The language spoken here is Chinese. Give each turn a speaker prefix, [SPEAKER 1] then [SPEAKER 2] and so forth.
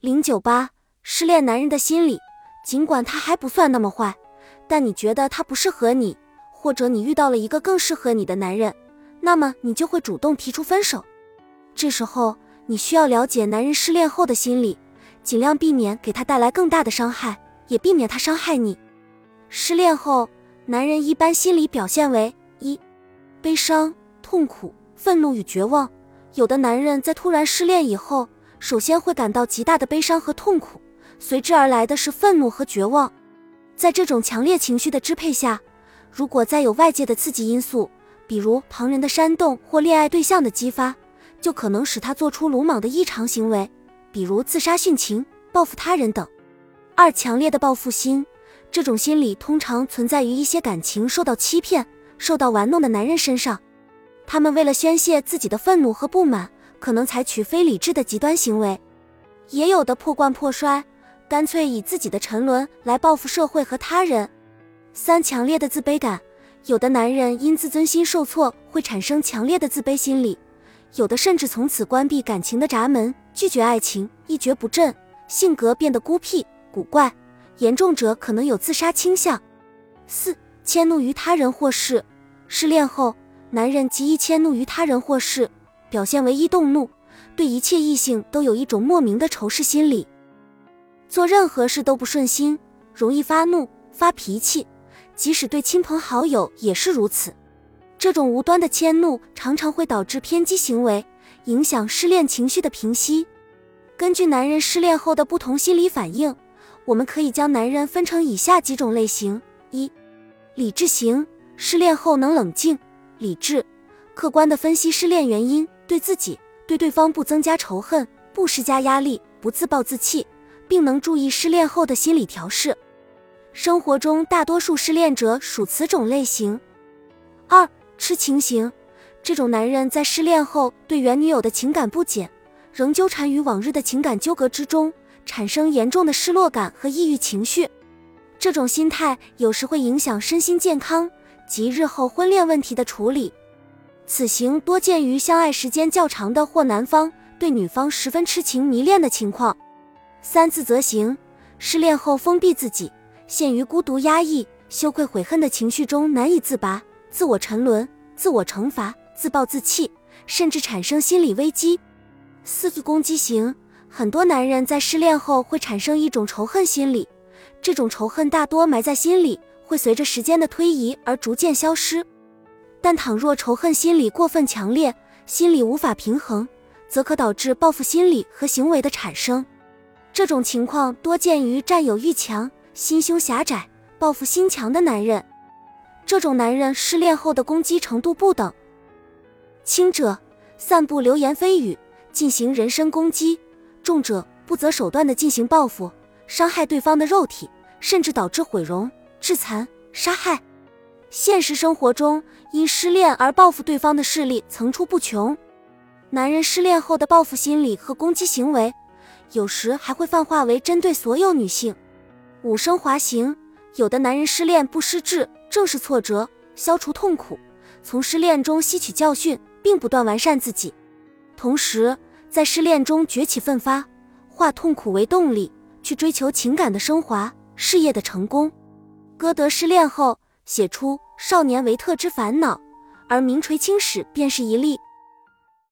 [SPEAKER 1] 零九八，失恋男人的心理，尽管他还不算那么坏，但你觉得他不适合你，或者你遇到了一个更适合你的男人，那么你就会主动提出分手。这时候你需要了解男人失恋后的心理，尽量避免给他带来更大的伤害，也避免他伤害你。失恋后，男人一般心理表现为一，悲伤、痛苦、愤怒与绝望。有的男人在突然失恋以后，首先会感到极大的悲伤和痛苦，随之而来的是愤怒和绝望。在这种强烈情绪的支配下，如果再有外界的刺激因素，比如旁人的煽动或恋爱对象的激发，就可能使他做出鲁莽的异常行为，比如自杀殉情、报复他人等。二、强烈的报复心。这种心理通常存在于一些感情受到欺骗、受到玩弄的男人身上。他们为了宣泄自己的愤怒和不满，可能采取非理智的极端行为；也有的破罐破摔，干脆以自己的沉沦来报复社会和他人。三、强烈的自卑感。有的男人因自尊心受挫，会产生强烈的自卑心理；有的甚至从此关闭感情的闸门，拒绝爱情，一蹶不振，性格变得孤僻古怪。严重者可能有自杀倾向。四、迁怒于他人或事。失恋后，男人极易迁怒于他人或事，表现为易动怒，对一切异性都有一种莫名的仇视心理，做任何事都不顺心，容易发怒、发脾气，即使对亲朋好友也是如此。这种无端的迁怒常常会导致偏激行为，影响失恋情绪的平息。根据男人失恋后的不同心理反应。我们可以将男人分成以下几种类型：一、理智型，失恋后能冷静、理智、客观地分析失恋原因，对自己、对对方不增加仇恨，不施加压力，不自暴自弃，并能注意失恋后的心理调试。生活中大多数失恋者属此种类型。二、痴情型，这种男人在失恋后对原女友的情感不减，仍纠缠于往日的情感纠葛之中。产生严重的失落感和抑郁情绪，这种心态有时会影响身心健康及日后婚恋问题的处理。此型多见于相爱时间较长的或男方对女方十分痴情迷恋的情况。三自责型，失恋后封闭自己，陷于孤独、压抑、羞愧、悔恨的情绪中难以自拔，自我沉沦、自我惩罚、自暴自弃，甚至产生心理危机。四攻击型。很多男人在失恋后会产生一种仇恨心理，这种仇恨大多埋在心里，会随着时间的推移而逐渐消失。但倘若仇恨心理过分强烈，心理无法平衡，则可导致报复心理和行为的产生。这种情况多见于占有欲强、心胸狭窄、报复心强的男人。这种男人失恋后的攻击程度不等，轻者散布流言蜚语，进行人身攻击。重者不择手段的进行报复，伤害对方的肉体，甚至导致毁容、致残、杀害。现实生活中，因失恋而报复对方的事例层出不穷。男人失恋后的报复心理和攻击行为，有时还会泛化为针对所有女性。五升华型，有的男人失恋不失智，正视挫折，消除痛苦，从失恋中吸取教训，并不断完善自己，同时。在失恋中崛起奋发，化痛苦为动力，去追求情感的升华、事业的成功。歌德失恋后写出《少年维特之烦恼》，而名垂青史便是一例。